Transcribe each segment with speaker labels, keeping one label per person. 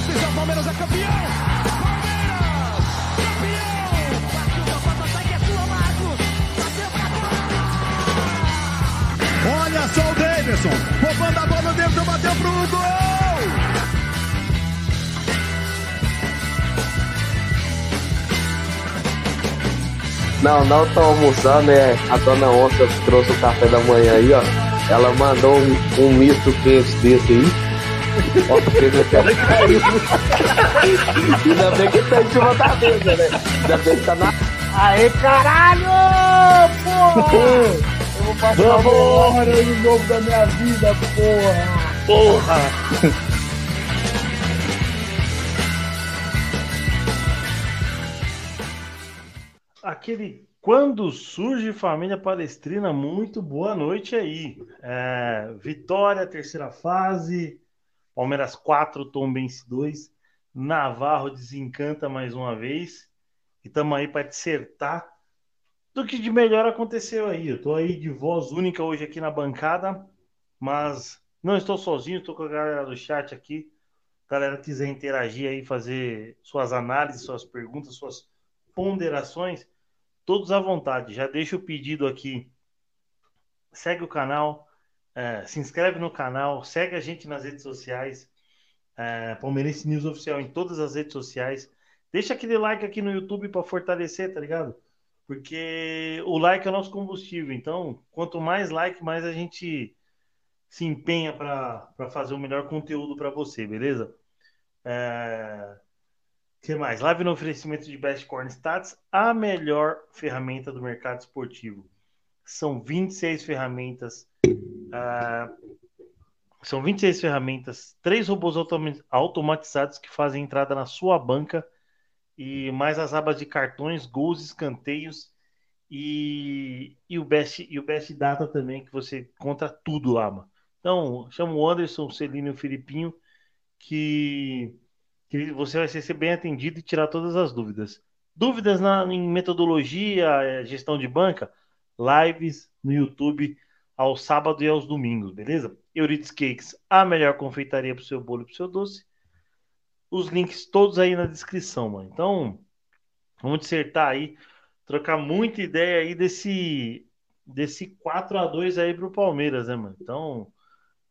Speaker 1: Palmeiras é o é Palmeiras é campeão. Palmeiras, campeão. Partiu da contra-ataque, é tua, Marcos. Bateu pra fora.
Speaker 2: Olha só o Davidson, roubando a bola, o Davidson bateu pro gol!
Speaker 3: Não, não tô almoçando, né? A dona Onça trouxe o café da manhã aí, ó. Ela mandou um, um misto quente desse aí. Eu quero cair. Ainda bem que tá em cima da mesa, né? Ainda bem que tá na.
Speaker 4: Aê, caralho! Porra! Eu vou passar uma hora de novo da minha vida, porra!
Speaker 3: Porra!
Speaker 5: Aquele quando surge família palestrina, muito boa noite aí. É, vitória, terceira fase, Palmeiras 4, Tombense 2, Navarro desencanta mais uma vez. E estamos aí para dissertar do que de melhor aconteceu aí. Eu estou aí de voz única hoje aqui na bancada, mas não estou sozinho, estou com a galera do chat aqui. Galera quiser interagir aí, fazer suas análises, suas perguntas, suas ponderações, todos à vontade. Já deixa o pedido aqui. Segue o canal, é, se inscreve no canal, segue a gente nas redes sociais. É, Palmeirense News Oficial em todas as redes sociais. Deixa aquele like aqui no YouTube para fortalecer, tá ligado? Porque o like é o nosso combustível. Então, quanto mais like, mais a gente se empenha para fazer o melhor conteúdo para você, beleza? É... que mais? Live no oferecimento de Best Corn Stats, a melhor ferramenta do mercado esportivo. São 26 ferramentas. Uh, são 26 ferramentas, três robôs automatizados que fazem entrada na sua banca e mais as abas de cartões, gols, escanteios e, e, o Best, e o Best Data também, que você encontra tudo lá, mano. Então, chama o Anderson, o Celino e o Filipinho, que, que você vai ser bem atendido e tirar todas as dúvidas. Dúvidas na, em metodologia, eh, gestão de banca, lives no YouTube aos sábados e aos domingos, beleza? Euridice Cakes, a melhor confeitaria para o seu bolo e para o seu doce. Os links todos aí na descrição, mano. Então, vamos dissertar aí, trocar muita ideia aí desse desse 4 a 2 aí pro Palmeiras, né, mano? Então,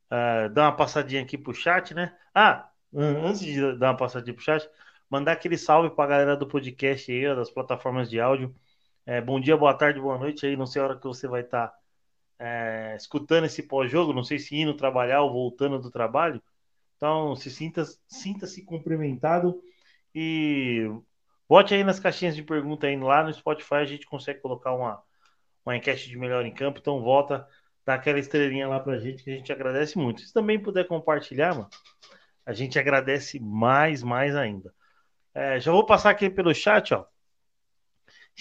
Speaker 5: uh, dá uma passadinha aqui pro chat, né? Ah, antes de dar uma passadinha pro chat, mandar aquele salve pra galera do podcast aí, ó, das plataformas de áudio. É, bom dia, boa tarde, boa noite aí. Não sei a hora que você vai estar tá, é, escutando esse pós-jogo, não sei se indo trabalhar ou voltando do trabalho. Então, se sinta, sinta-se cumprimentado e bote aí nas caixinhas de pergunta aí lá no Spotify, a gente consegue colocar uma, uma enquete de melhor em campo. Então, volta, dá aquela estrelinha lá pra gente que a gente agradece muito. Se também puder compartilhar, mano, a gente agradece mais, mais ainda. É, já vou passar aqui pelo chat, ó.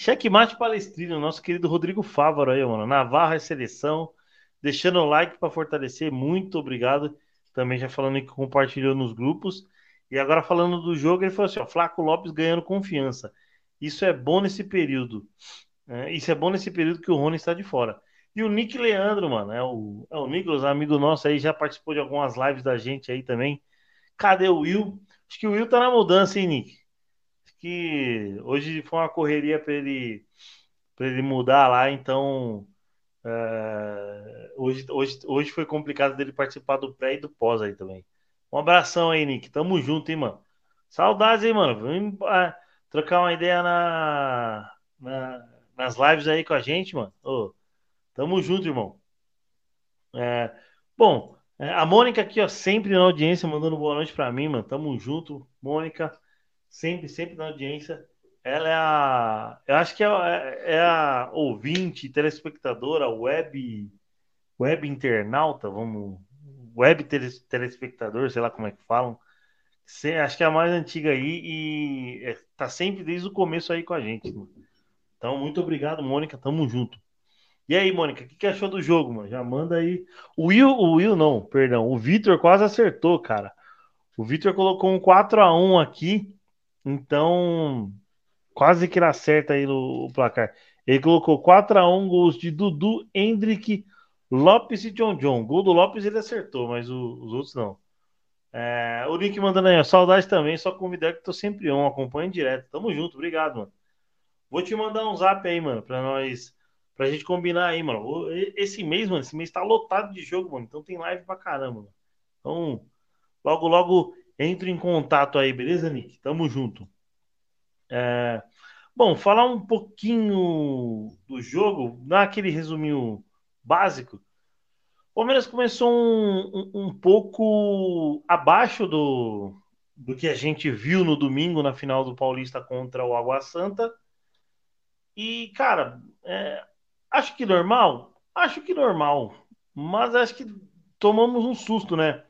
Speaker 5: Checkmate Palestrino, nosso querido Rodrigo Fávaro aí, mano. Navarra é seleção. Deixando o like para fortalecer. Muito obrigado. Também já falando que compartilhou nos grupos. E agora falando do jogo, ele falou assim: ó, Flaco Lopes ganhando confiança. Isso é bom nesse período. É, isso é bom nesse período que o Rony está de fora. E o Nick Leandro, mano, é o, é o Nicolas, amigo nosso aí, já participou de algumas lives da gente aí também. Cadê o Will? Acho que o Will tá na mudança, hein, Nick? Que hoje foi uma correria para ele para ele mudar lá, então uh, hoje, hoje, hoje foi complicado dele participar do pré e do pós aí também. Um abração aí, Nick. Tamo junto, hein, mano. Saudades, hein, mano. Vamos uh, trocar uma ideia na, na, nas lives aí com a gente, mano. Tamo junto, irmão. É, bom, é, a Mônica aqui, ó, sempre na audiência, mandando boa noite para mim, mano. Tamo junto, Mônica sempre, sempre na audiência. Ela é a. Eu acho que é, é a ouvinte, telespectadora, web, web internauta, vamos. Web telespectador, sei lá como é que falam. Acho que é a mais antiga aí e é, tá sempre desde o começo aí com a gente. Mano. Então, muito obrigado, Mônica. Tamo junto. E aí, Mônica, o que, que, achou do jogo, mano? Já manda aí. O Will, o Will não, perdão. O Vitor quase acertou, cara. O Vitor colocou um 4 a 1 aqui. Então, quase que ele acerta aí no, o placar. Ele colocou 4x1 gols de Dudu, Hendrick, Lopes e John John. Gol do Lopes ele acertou, mas o, os outros não. É, o Nick mandando aí, ó, saudade também, só convidar que tô sempre on, acompanha direto. Tamo junto, obrigado, mano. Vou te mandar um zap aí, mano, pra nós, pra gente combinar aí, mano. Esse mês, mano, esse mês tá lotado de jogo, mano, então tem live pra caramba, mano. Então, logo, logo entre em contato aí, beleza, Nick? Tamo junto. É... Bom, falar um pouquinho do jogo, dar aquele resuminho básico. O Palmeiras começou um, um, um, pouco abaixo do, do que a gente viu no domingo na final do Paulista contra o Água Santa. E, cara, é, acho que normal? Acho que normal. Mas acho que tomamos um susto, né?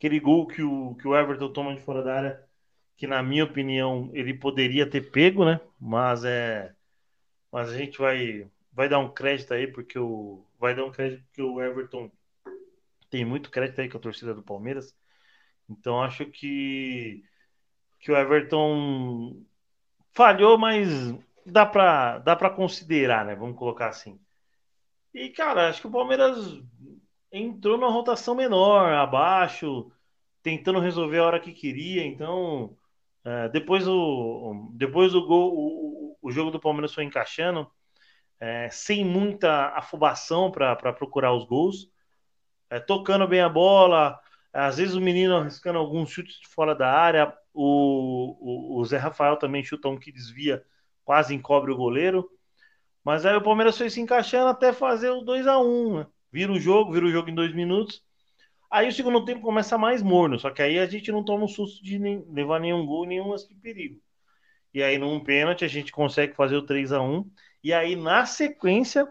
Speaker 5: Aquele gol que o, que o Everton toma de fora da área que na minha opinião ele poderia ter pego, né? Mas é, mas a gente vai vai dar um crédito aí porque o vai dar um crédito porque o Everton tem muito crédito aí com a torcida do Palmeiras. Então acho que que o Everton falhou, mas dá para dá para considerar, né? Vamos colocar assim. E cara, acho que o Palmeiras entrou numa rotação menor, abaixo, tentando resolver a hora que queria. Então é, depois, o, depois o, gol, o, o jogo do Palmeiras foi encaixando, é, sem muita afobação para procurar os gols, é, tocando bem a bola, às vezes o menino arriscando alguns chutes de fora da área, o, o, o Zé Rafael também chuta um que desvia, quase encobre o goleiro. Mas aí o Palmeiras foi se encaixando até fazer o 2 a 1 né? Vira o jogo, vira o jogo em dois minutos. Aí o segundo tempo começa mais morno, só que aí a gente não toma um susto de nem, levar nenhum gol, nenhum lance de perigo. E aí num pênalti a gente consegue fazer o 3 a 1 e aí na sequência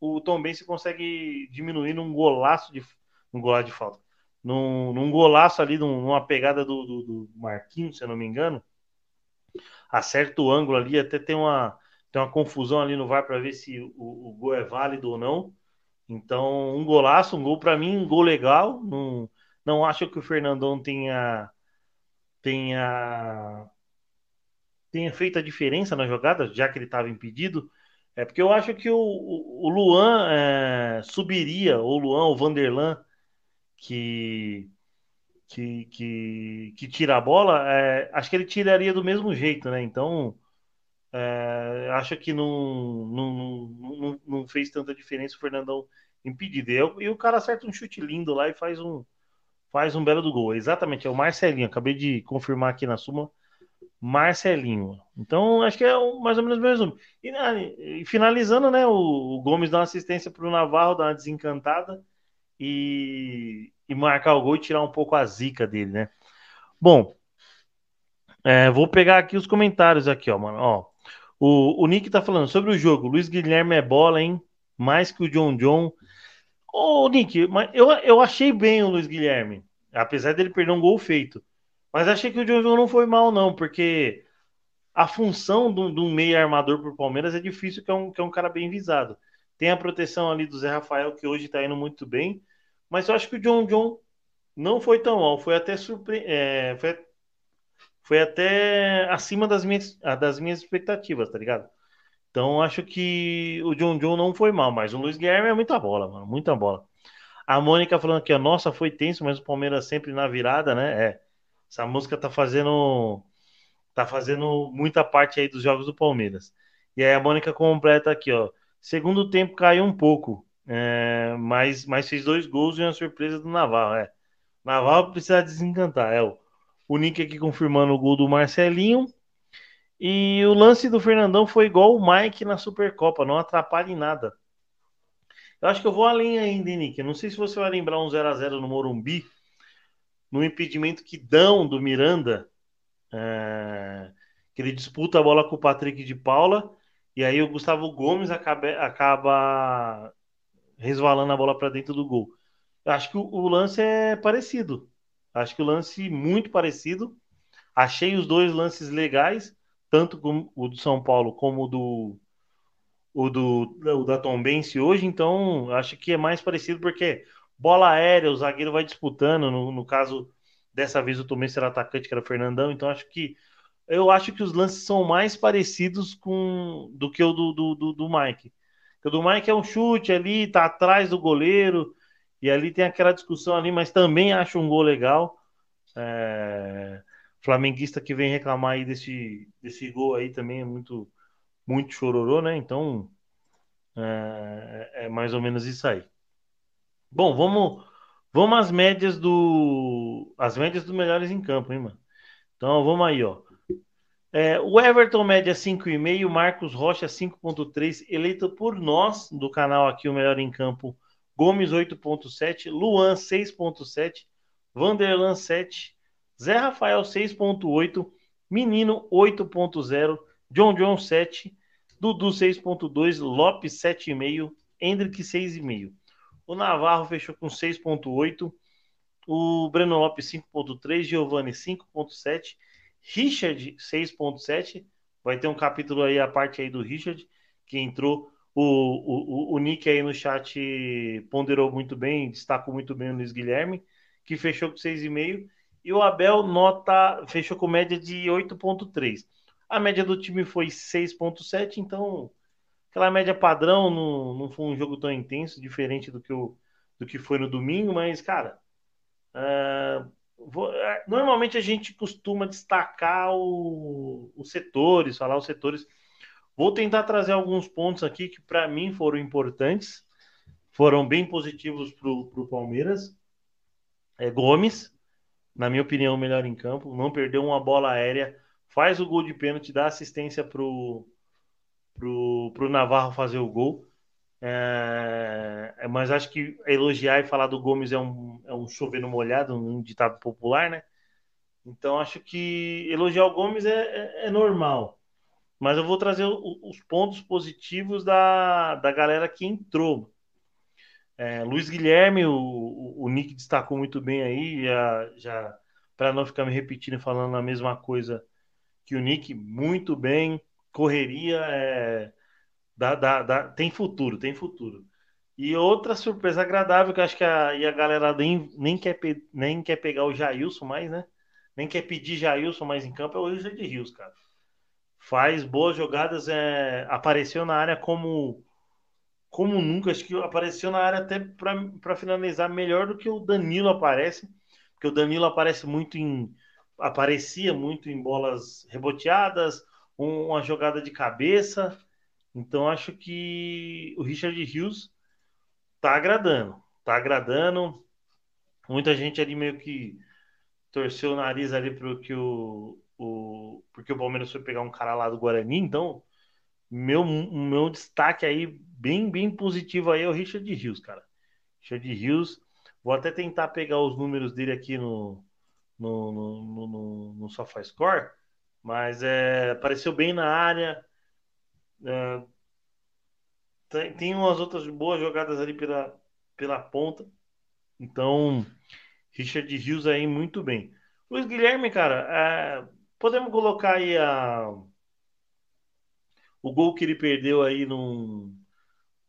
Speaker 5: o Tom Benz consegue diminuir num golaço de um golaço de falta. Num, num golaço ali, numa pegada do, do, do Marquinhos, se eu não me engano. Acerta o ângulo ali, até tem uma, tem uma confusão ali no VAR para ver se o, o gol é válido ou não. Então, um golaço, um gol para mim, um gol legal. Não, não acho que o Fernandão tenha tenha tenha feito a diferença na jogada, já que ele estava impedido. É porque eu acho que o, o Luan é, subiria, ou o Luan, ou o Vanderlan, que, que, que, que tira a bola, é, acho que ele tiraria do mesmo jeito, né? Então, é, acho que não, não, não, não, fez tanta diferença o Fernandão impedido. E, e, o cara acerta um chute lindo lá e faz um, faz um belo do gol. Exatamente, é o Marcelinho. Acabei de confirmar aqui na suma. Marcelinho. Então, acho que é mais ou menos o mesmo. E, né, e finalizando, né? O, o, Gomes dá uma assistência para o Navarro, dá uma desencantada e, e marcar o gol e tirar um pouco a zica dele, né? Bom, é, vou pegar aqui os comentários aqui, ó, mano. Ó, o, o Nick tá falando sobre o jogo. Luiz Guilherme é bola, hein? Mais que o John John. Ô, Nick, eu, eu achei bem o Luiz Guilherme. Apesar dele perder um gol feito. Mas achei que o John John não foi mal, não, porque a função de um meio armador pro Palmeiras é difícil, que é, um, que é um cara bem visado. Tem a proteção ali do Zé Rafael, que hoje tá indo muito bem. Mas eu acho que o John John não foi tão mal. Foi até surpre... É, foi foi até acima das minhas, das minhas expectativas, tá ligado? Então acho que o John John não foi mal, mas o Luiz Guilherme é muita bola, mano, muita bola. A Mônica falando que a nossa foi tenso, mas o Palmeiras sempre na virada, né? É. Essa música tá fazendo tá fazendo muita parte aí dos jogos do Palmeiras. E aí a Mônica completa aqui, ó. Segundo tempo caiu um pouco, é, mas, mas fez dois gols e uma surpresa do Naval, é. Naval precisa desencantar, é o o Nick aqui confirmando o gol do Marcelinho. E o lance do Fernandão foi igual o Mike na Supercopa, não atrapalha em nada. Eu acho que eu vou além ainda, hein, Nick. Eu não sei se você vai lembrar um 0 a 0 no Morumbi, no impedimento que dão do Miranda, é... que ele disputa a bola com o Patrick de Paula, e aí o Gustavo Gomes acaba, acaba resvalando a bola para dentro do gol. Eu acho que o, o lance é parecido. Acho que o lance muito parecido. Achei os dois lances legais, tanto o do São Paulo como o do o do o da Tombense hoje, então acho que é mais parecido porque bola aérea, o zagueiro vai disputando, no, no caso dessa vez o Tombense era atacante, que era o Fernandão, então acho que eu acho que os lances são mais parecidos com do que o do, do, do, do Mike. O do Mike é um chute ali, tá atrás do goleiro, e ali tem aquela discussão ali, mas também acho um gol legal. É, flamenguista que vem reclamar aí desse, desse gol aí também é muito, muito chororô, né? Então é, é mais ou menos isso aí. Bom, vamos, vamos às médias do. As médias dos melhores em campo, hein, mano? Então vamos aí, ó. É, o Everton média 5,5, Marcos Rocha 5,3, eleito por nós do canal aqui, o melhor em campo, Gomes 8,7, Luan 6,7, Vanderlan 7, Zé Rafael 6,8, Menino 8,0, John John 7, Dudu 6,2, Lopes 7,5, Hendrick 6,5. O Navarro fechou com 6,8, o Breno Lopes 5,3, Giovanni 5,7 Richard 6.7. Vai ter um capítulo aí, a parte aí do Richard, que entrou. O, o, o Nick aí no chat ponderou muito bem, destacou muito bem o Luiz Guilherme, que fechou com 6,5. E o Abel nota fechou com média de 8,3. A média do time foi 6,7, então aquela média padrão não, não foi um jogo tão intenso, diferente do que, o, do que foi no domingo, mas, cara, uh, é, normalmente a gente costuma destacar o, os setores, falar os setores. Vou tentar trazer alguns pontos aqui que para mim foram importantes, foram bem positivos para o Palmeiras. É, Gomes, na minha opinião, o melhor em campo, não perdeu uma bola aérea, faz o gol de pênalti, dá assistência para o pro, pro Navarro fazer o gol. É, é, mas acho que elogiar e falar do Gomes é um, é um chover no molhado, um ditado popular, né? Então acho que elogiar o Gomes é, é, é normal. Mas eu vou trazer o, os pontos positivos da, da galera que entrou. É, Luiz Guilherme, o, o, Nick destacou muito bem aí, já, já para não ficar me repetindo falando a mesma coisa que o Nick, muito bem, correria, é, Dá, dá, dá, tem futuro, tem futuro. E outra surpresa agradável que acho que a, e a galera nem, nem, quer, nem quer pegar o Jailson mais, né? Nem quer pedir Jailson mais em campo é o de Rios, cara. Faz boas jogadas, é, apareceu na área como como nunca, acho que apareceu na área até para finalizar melhor do que o Danilo aparece, porque o Danilo aparece muito em aparecia muito em bolas reboteadas, um, uma jogada de cabeça, então acho que o Richard Hughes tá agradando, tá agradando. Muita gente ali meio que torceu o nariz ali pro que o, o porque o Palmeiras foi pegar um cara lá do Guarani, então meu meu destaque aí bem bem positivo aí é o Richard Hughes, cara. Richard Hughes, vou até tentar pegar os números dele aqui no no, no, no, no, no SofaScore, mas é, apareceu bem na área, é, tem, tem umas outras boas jogadas ali pela, pela ponta. Então, Richard Rios aí muito bem. Luiz Guilherme, cara, é, podemos colocar aí a, o gol que ele perdeu aí num,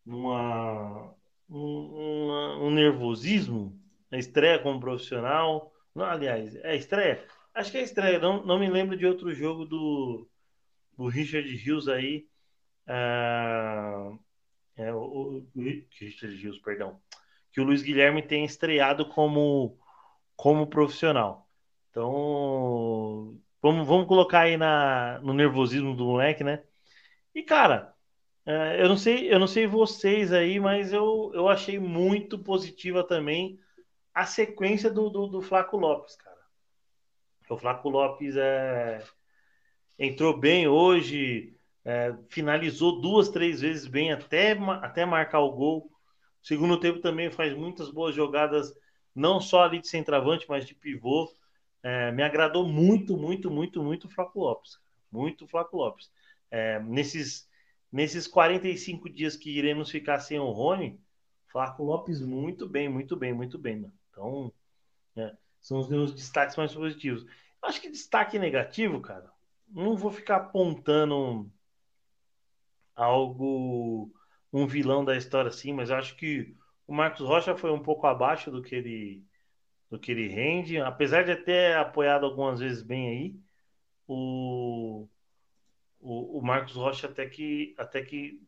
Speaker 5: numa, um, um nervosismo, a estreia como profissional. Não, aliás, é estreia? Acho que é estreia. Não, não me lembro de outro jogo do, do Richard Rios aí ah, é, o, o Richard Rios, perdão, que o Luiz Guilherme tem estreado como, como profissional. Então, vamos, vamos colocar aí na, no nervosismo do moleque, né? E, cara, é, eu não sei, eu não sei vocês aí, mas eu, eu achei muito positiva também a sequência do, do, do Flaco Lopes, cara. O Flaco Lopes é, entrou bem hoje, é, finalizou duas, três vezes bem até, até marcar o gol. Segundo tempo também faz muitas boas jogadas, não só ali de centroavante, mas de pivô. É, me agradou muito, muito, muito, muito o Flaco Lopes. Muito Flaco Lopes. É, nesses, nesses 45 dias que iremos ficar sem o Rony, Flaco Lopes muito bem, muito bem, muito bem. Então, é, são os meus destaques mais positivos. Acho que destaque negativo, cara, não vou ficar apontando algo um vilão da história assim, mas acho que o Marcos Rocha foi um pouco abaixo do que ele do que ele rende, apesar de ter apoiado algumas vezes bem aí, o, o, o Marcos Rocha até que até que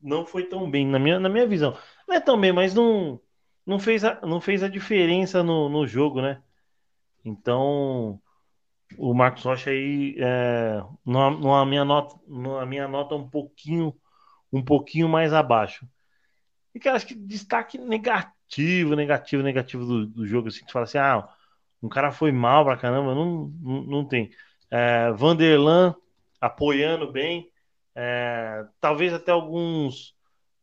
Speaker 5: não foi tão bem na minha, na minha visão. Não é tão bem, mas não não fez a, não fez a diferença no, no jogo, né? Então, o Marcos Rocha aí, é, numa, numa minha nota, numa minha nota um pouquinho, um pouquinho mais abaixo. E que acho que destaque negativo, negativo, negativo do, do jogo, assim, que fala assim, ah, um cara foi mal pra caramba, não, não, não tem. É, Vanderlan apoiando bem, é, talvez até alguns,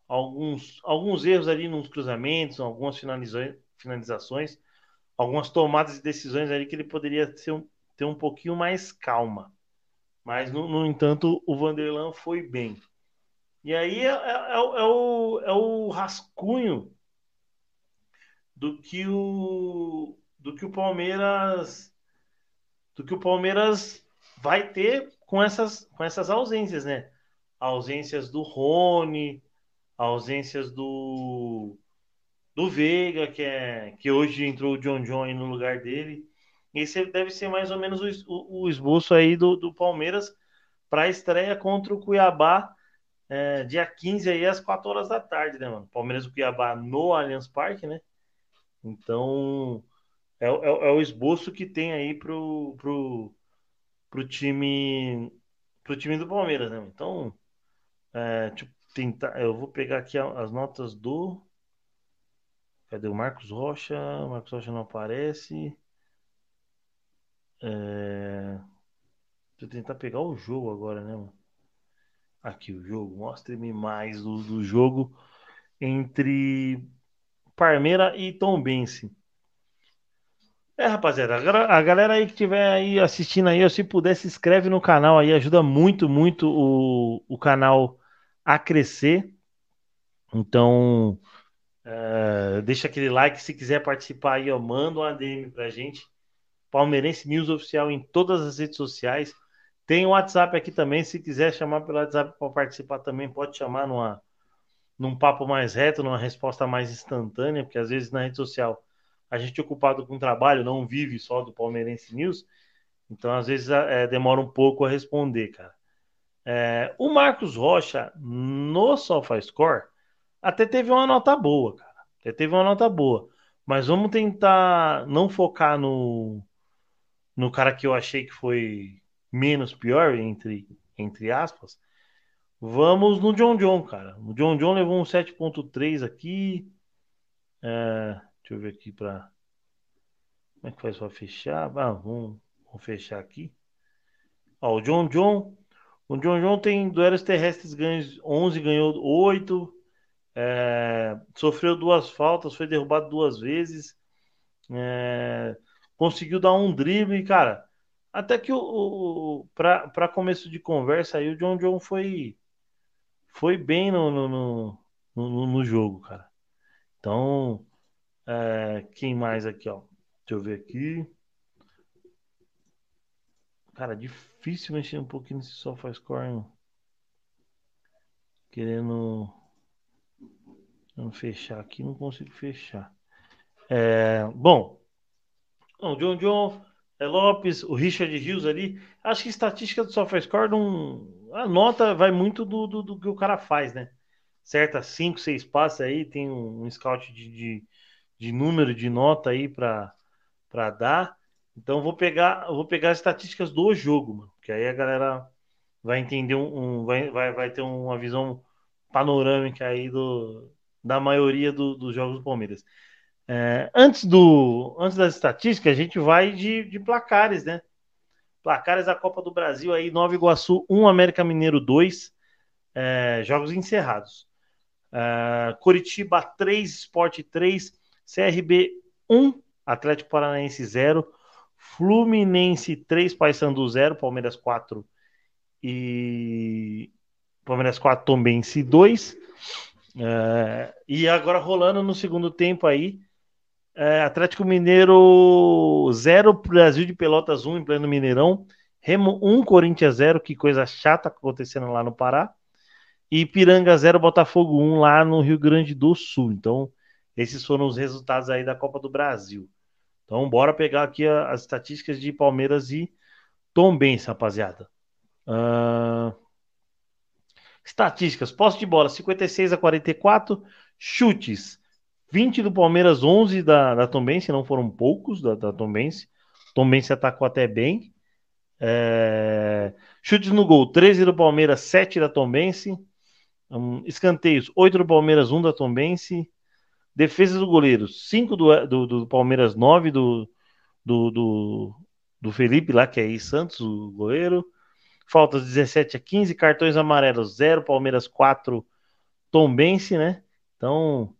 Speaker 5: alguns, alguns erros ali nos cruzamentos, algumas finalizações, finalizações algumas tomadas de decisões ali que ele poderia ter um, ter um pouquinho mais calma. Mas, no, no entanto, o Vanderlan foi bem. E aí é, é, é, é, o, é o rascunho do que o do que o Palmeiras do que o Palmeiras vai ter com essas com essas ausências, né? Ausências do Rony, ausências do do Veiga, que é que hoje entrou o John John no lugar dele. Esse deve ser mais ou menos o, o, o esboço aí do, do Palmeiras para a estreia contra o Cuiabá, é, dia 15 aí às 4 horas da tarde, né, mano? Palmeiras e Cuiabá no Allianz Parque, né? Então, é, é, é, o esboço que tem aí pro, pro, pro time pro time do Palmeiras, né? Então, é, tipo, tentar, eu vou pegar aqui as notas do Cadê o Marcos Rocha? O Marcos Rocha não aparece. É... Eu tentar pegar o jogo agora, né? Mano? Aqui o jogo. Mostre-me mais do, do jogo entre Parmeira e Tombense. É, rapaziada, a, galera aí que estiver aí assistindo aí, se puder, se inscreve no canal aí, ajuda muito, muito o, o canal a crescer. Então, uh, deixa aquele like, se quiser participar aí, ó, manda um ADM pra gente. Palmeirense News Oficial em todas as redes sociais. Tem o WhatsApp aqui também, se quiser chamar pelo WhatsApp para participar também, pode chamar numa, num papo mais reto, numa resposta mais instantânea, porque às vezes na rede social a gente é ocupado com trabalho, não vive só do Palmeirense News, então às vezes é, demora um pouco a responder, cara. É, o Marcos Rocha, no SofaScore, até teve uma nota boa, cara. Até teve uma nota boa. Mas vamos tentar não focar no, no cara que eu achei que foi menos pior, entre, entre aspas, vamos no John John, cara. O John John levou um 7.3 aqui. É, deixa eu ver aqui para Como é que faz para fechar? Ah, vamos, vamos fechar aqui. Ó, o John John. O John John tem duelos terrestres ganhos 11, ganhou 8. É, sofreu duas faltas, foi derrubado duas vezes. É, conseguiu dar um drible, cara. Até que o, o para começo de conversa aí, o John John foi foi bem no, no, no, no jogo, cara. Então, é, quem mais aqui, ó? Deixa eu ver aqui. Cara, difícil mexer um pouquinho nesse SofaScore, hein? Querendo Vamos fechar aqui, não consigo fechar. É, bom, o John John é Lopes, o Richard Rios ali. Acho que estatística do SofaScore não. A nota vai muito do, do, do, que o cara faz, né? Certa, 5, 6 passes aí, tem um, um scout de, de, de, número de nota aí para dar. Então vou pegar, vou pegar as estatísticas do jogo, mano. Que aí a galera vai entender um, um vai, vai, vai ter uma visão panorâmica aí do, da maioria do, dos jogos do Palmeiras. É, antes, do, antes das estatísticas, a gente vai de, de placares, né? Placares da Copa do Brasil aí, Nova Iguaçu 1, América Mineiro 2, é, jogos encerrados. É, Curitiba 3, Sport 3, CRB 1, Atlético Paranaense 0, Fluminense 3, Paysandu 0, Palmeiras 4 e Palmeiras 4, Tombense 2. É, e agora rolando no segundo tempo aí, é, Atlético Mineiro 0, Brasil de Pelotas 1 em pleno Mineirão. Remo 1, Corinthians 0, que coisa chata acontecendo lá no Pará. E Piranga 0, Botafogo 1 lá no Rio Grande do Sul. Então, esses foram os resultados aí da Copa do Brasil. Então, bora pegar aqui as estatísticas de Palmeiras e Tombense, rapaziada. Uh... Estatísticas: posse de bola 56 a 44, chutes 20 do Palmeiras, 11 da, da Tombense, não foram poucos da, da Tombense. Tombense atacou até bem. É... Chutes no gol, 13 do Palmeiras, 7 da Tombense. Um, escanteios, 8 do Palmeiras, 1 da Tombense. Defesa do goleiro, 5 do, do, do, Palmeiras, 9 do, do, do, do Felipe lá, que é aí Santos, o goleiro. Faltas 17 a 15, cartões amarelos 0, Palmeiras 4, Tombense, né? Então,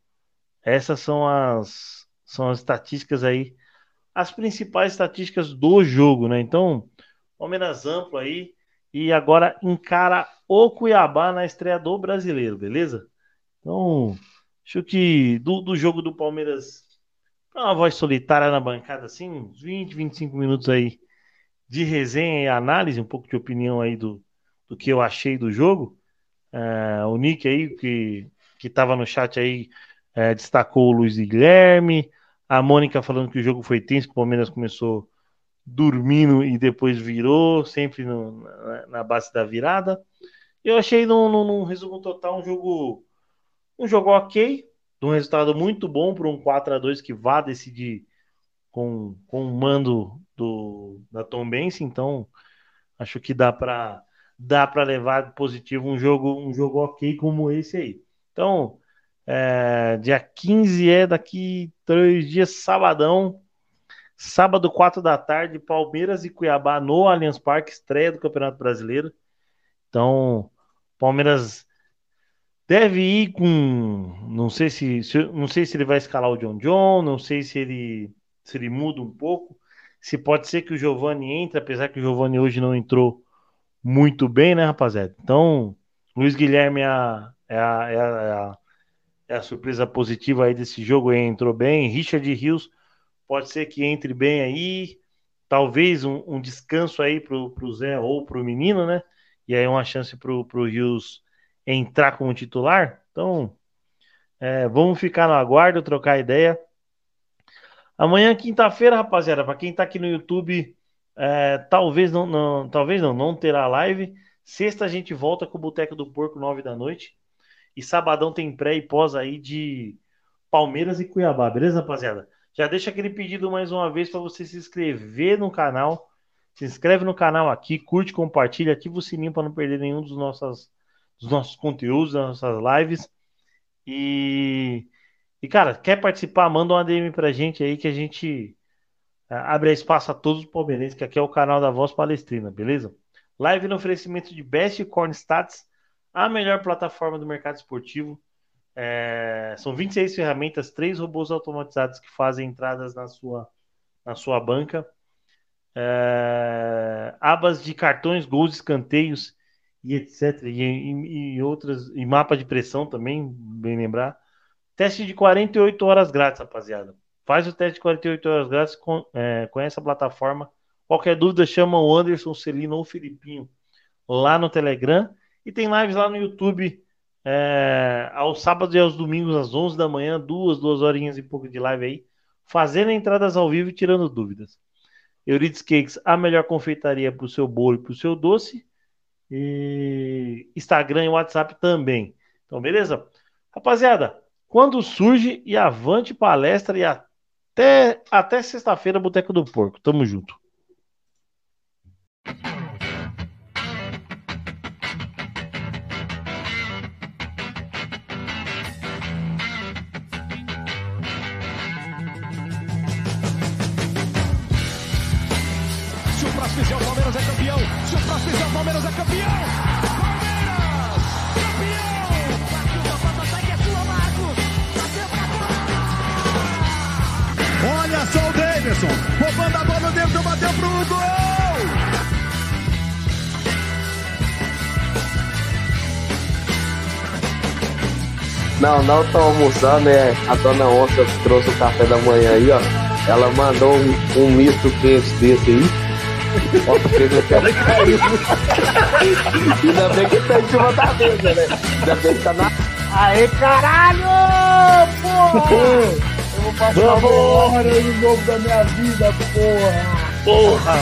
Speaker 5: essas são as, são as estatísticas aí, as principais estatísticas do jogo, né? Então, Palmeiras amplo aí, e agora encara o Cuiabá na estreia do brasileiro, beleza? Então, acho que do, do jogo do Palmeiras, uma voz solitária na bancada, assim, uns 20, 25 minutos aí de resenha e análise, um pouco de opinião aí do, do que eu achei do jogo. É, o Nick aí, que, que tava no chat aí, é, destacou o Luiz Guilherme. A Mônica falando que o jogo foi tenso, que o Palmeiras começou dormindo e depois virou, sempre no, na, na, base da virada. Eu achei, num, num, resumo total, um jogo um jogo ok, um resultado muito bom para um 4 a 2 que vá decidir com, com o mando do, da Tom Benz, então acho que dá para dá para levar positivo um jogo um jogo ok como esse aí. Então, é, dia 15 é daqui três dias, sabadão, Sábado, 4 da tarde, Palmeiras e Cuiabá no Allianz Parque, estreia do Campeonato Brasileiro. Então, Palmeiras deve ir com. Não sei se, se, não sei se ele vai escalar o John John, não sei se ele, se ele muda um pouco. Se pode ser que o Giovani entre, apesar que o Giovani hoje não entrou muito bem, né, rapaziada? Então, Luiz Guilherme é a, é a, é a, é a surpresa positiva aí desse jogo, entrou bem. Richard Rios pode ser que entre bem aí, talvez um, um descanso aí pro, pro Zé ou pro menino, né? E aí uma chance pro, pro Rios entrar como titular. Então, é, vamos ficar no aguardo, trocar ideia. Amanhã, quinta-feira, rapaziada, para quem tá aqui no YouTube, é, talvez não, não, talvez não, não terá live. Sexta a gente volta com o Boteco do Porco, nove da noite. E sabadão tem pré e pós aí de Palmeiras e Cuiabá, beleza, rapaziada? Já deixa aquele pedido mais uma vez para você se inscrever no canal. Se inscreve no canal aqui, curte, compartilha, ativa o sininho para não perder nenhum dos nossos, dos nossos conteúdos, das nossas lives. E, e, cara, quer participar? Manda uma DM pra gente aí que a gente é, abre espaço a todos os palmeirenses, que aqui é o canal da Voz Palestrina, beleza? Live no oferecimento de Best Corn Stats, a melhor plataforma do mercado esportivo. É, são 26 ferramentas, três robôs automatizados que fazem entradas na sua, na sua banca. É, abas de cartões, gols, escanteios e etc. E, e, e, outras, e mapa de pressão também, bem lembrar. Teste de 48 horas grátis, rapaziada. Faz o teste de 48 horas grátis com, é, essa plataforma. Qualquer dúvida, chama o Anderson, Celino ou o Filipinho lá no Telegram. E tem lives lá no YouTube é, aos sábados e aos domingos, às 11 da manhã, duas, duas horinhas e pouco de live aí, fazendo entradas ao vivo e tirando dúvidas. Euridice Cakes, a melhor confeitaria para o seu bolo e para o seu doce. E Instagram e WhatsApp também. Então, beleza? Rapaziada, quando surge e avante palestra e até, até sexta-feira, Boteco do Porco. Tamo junto.
Speaker 1: Palmeiras é campeão! Palmeiras! Campeão! Bateu da Patatac, é tua, Marcos! Bateu pra
Speaker 2: Olha só o Davidson! Roubando a bola dentro, bateu pro gol!
Speaker 3: Não, não tô almoçando, é a dona Onça trouxe o café da manhã aí, ó. Ela mandou um, um misto quente desse aí. Ó, porque não quero cair. Ainda bem que tá em cima da mesa, né? Ainda bem que tá na.
Speaker 4: Aê, caralho! Porra! Eu vou passar uma hora no novo da minha vida, porra!
Speaker 5: Porra!